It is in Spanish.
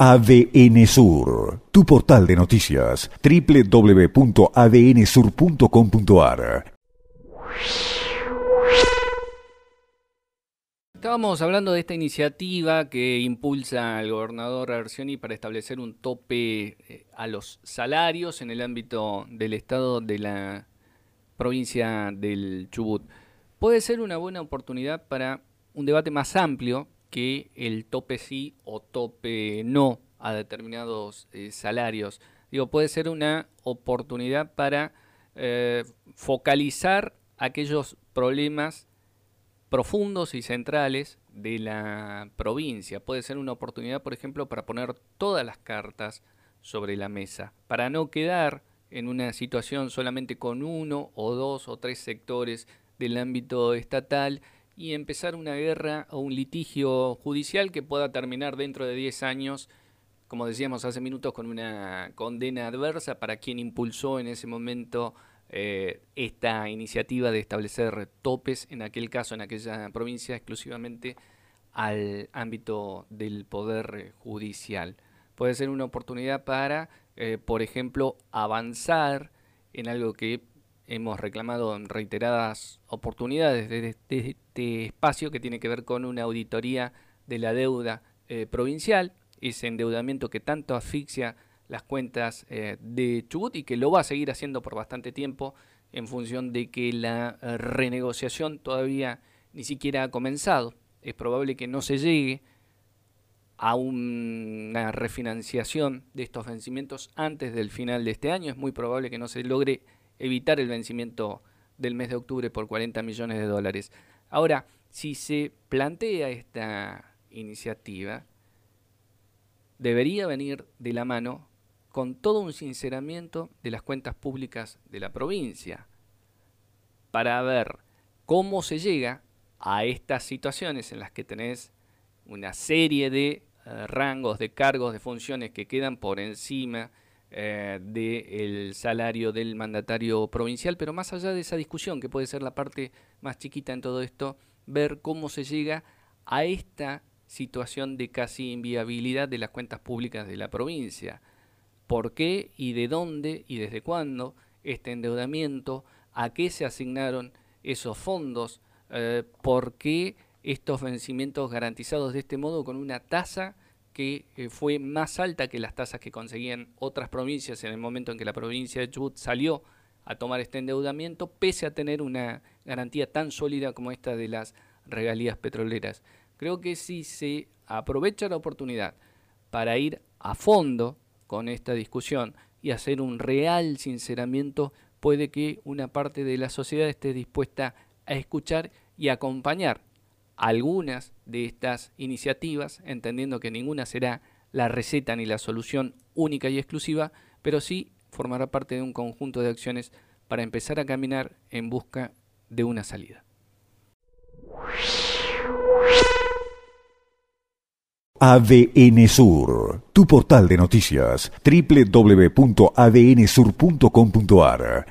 ADN Sur, tu portal de noticias, www.adnsur.com.ar. Estábamos hablando de esta iniciativa que impulsa el gobernador Arcioni para establecer un tope eh, a los salarios en el ámbito del Estado de la provincia del Chubut. Puede ser una buena oportunidad para un debate más amplio que el tope sí o tope no a determinados eh, salarios. Digo, puede ser una oportunidad para eh, focalizar aquellos problemas profundos y centrales de la provincia. Puede ser una oportunidad, por ejemplo, para poner todas las cartas sobre la mesa, para no quedar en una situación solamente con uno o dos o tres sectores del ámbito estatal y empezar una guerra o un litigio judicial que pueda terminar dentro de 10 años, como decíamos hace minutos, con una condena adversa para quien impulsó en ese momento eh, esta iniciativa de establecer topes, en aquel caso, en aquella provincia, exclusivamente al ámbito del poder judicial. Puede ser una oportunidad para, eh, por ejemplo, avanzar en algo que hemos reclamado en reiteradas oportunidades desde este espacio que tiene que ver con una auditoría de la deuda eh, provincial, ese endeudamiento que tanto asfixia las cuentas eh, de Chubut y que lo va a seguir haciendo por bastante tiempo en función de que la eh, renegociación todavía ni siquiera ha comenzado. Es probable que no se llegue a una refinanciación de estos vencimientos antes del final de este año. Es muy probable que no se logre evitar el vencimiento del mes de octubre por 40 millones de dólares. Ahora, si se plantea esta iniciativa, debería venir de la mano con todo un sinceramiento de las cuentas públicas de la provincia para ver cómo se llega a estas situaciones en las que tenés una serie de eh, rangos, de cargos, de funciones que quedan por encima eh, del salario del mandatario provincial, pero más allá de esa discusión, que puede ser la parte más chiquita en todo esto, ver cómo se llega a esta situación de casi inviabilidad de las cuentas públicas de la provincia. ¿Por qué y de dónde y desde cuándo este endeudamiento? ¿A qué se asignaron esos fondos? Eh, ¿Por qué estos vencimientos garantizados de este modo con una tasa que eh, fue más alta que las tasas que conseguían otras provincias en el momento en que la provincia de Chubut salió a tomar este endeudamiento, pese a tener una garantía tan sólida como esta de las regalías petroleras. Creo que si se aprovecha la oportunidad para ir a fondo con esta discusión y hacer un real sinceramiento, puede que una parte de la sociedad esté dispuesta a escuchar y acompañar algunas de estas iniciativas, entendiendo que ninguna será la receta ni la solución única y exclusiva, pero sí formará parte de un conjunto de acciones para empezar a caminar en busca de una salida. ADN Sur, tu portal de noticias, www.adnsur.com.ar